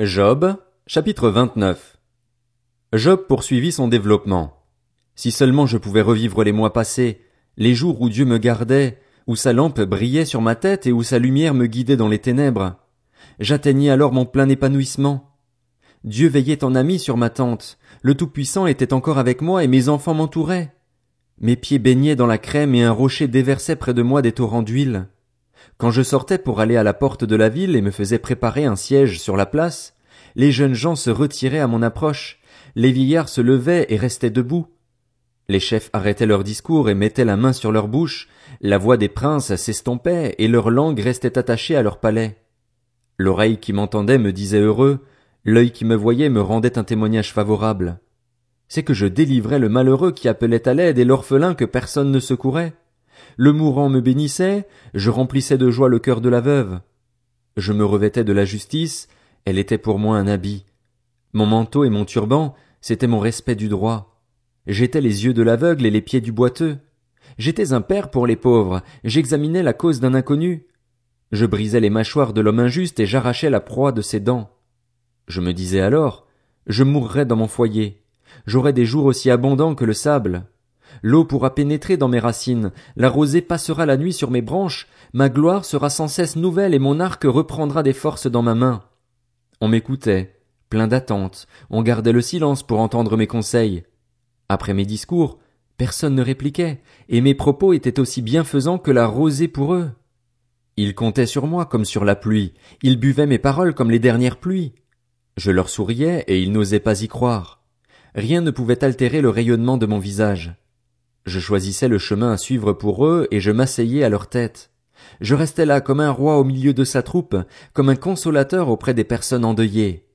Job, chapitre 29. Job poursuivit son développement. Si seulement je pouvais revivre les mois passés, les jours où Dieu me gardait, où sa lampe brillait sur ma tête et où sa lumière me guidait dans les ténèbres. J'atteignais alors mon plein épanouissement. Dieu veillait en ami sur ma tente, le Tout-Puissant était encore avec moi et mes enfants m'entouraient. Mes pieds baignaient dans la crème et un rocher déversait près de moi des torrents d'huile. Quand je sortais pour aller à la porte de la ville et me faisais préparer un siège sur la place, les jeunes gens se retiraient à mon approche, les vieillards se levaient et restaient debout. Les chefs arrêtaient leur discours et mettaient la main sur leur bouche, la voix des princes s'estompait et leur langue restait attachée à leur palais. L'oreille qui m'entendait me disait heureux, l'œil qui me voyait me rendait un témoignage favorable. C'est que je délivrais le malheureux qui appelait à l'aide et l'orphelin que personne ne secourait. Le mourant me bénissait, je remplissais de joie le cœur de la veuve. Je me revêtais de la justice, elle était pour moi un habit. Mon manteau et mon turban, c'était mon respect du droit. J'étais les yeux de l'aveugle et les pieds du boiteux. J'étais un père pour les pauvres, j'examinais la cause d'un inconnu. Je brisais les mâchoires de l'homme injuste et j'arrachais la proie de ses dents. Je me disais alors, je mourrais dans mon foyer. J'aurais des jours aussi abondants que le sable. L'eau pourra pénétrer dans mes racines, la rosée passera la nuit sur mes branches, ma gloire sera sans cesse nouvelle et mon arc reprendra des forces dans ma main. On m'écoutait, plein d'attente, on gardait le silence pour entendre mes conseils. Après mes discours, personne ne répliquait, et mes propos étaient aussi bienfaisants que la rosée pour eux. Ils comptaient sur moi comme sur la pluie, ils buvaient mes paroles comme les dernières pluies. Je leur souriais et ils n'osaient pas y croire. Rien ne pouvait altérer le rayonnement de mon visage. Je choisissais le chemin à suivre pour eux et je m'asseyais à leur tête. Je restais là comme un roi au milieu de sa troupe, comme un consolateur auprès des personnes endeuillées.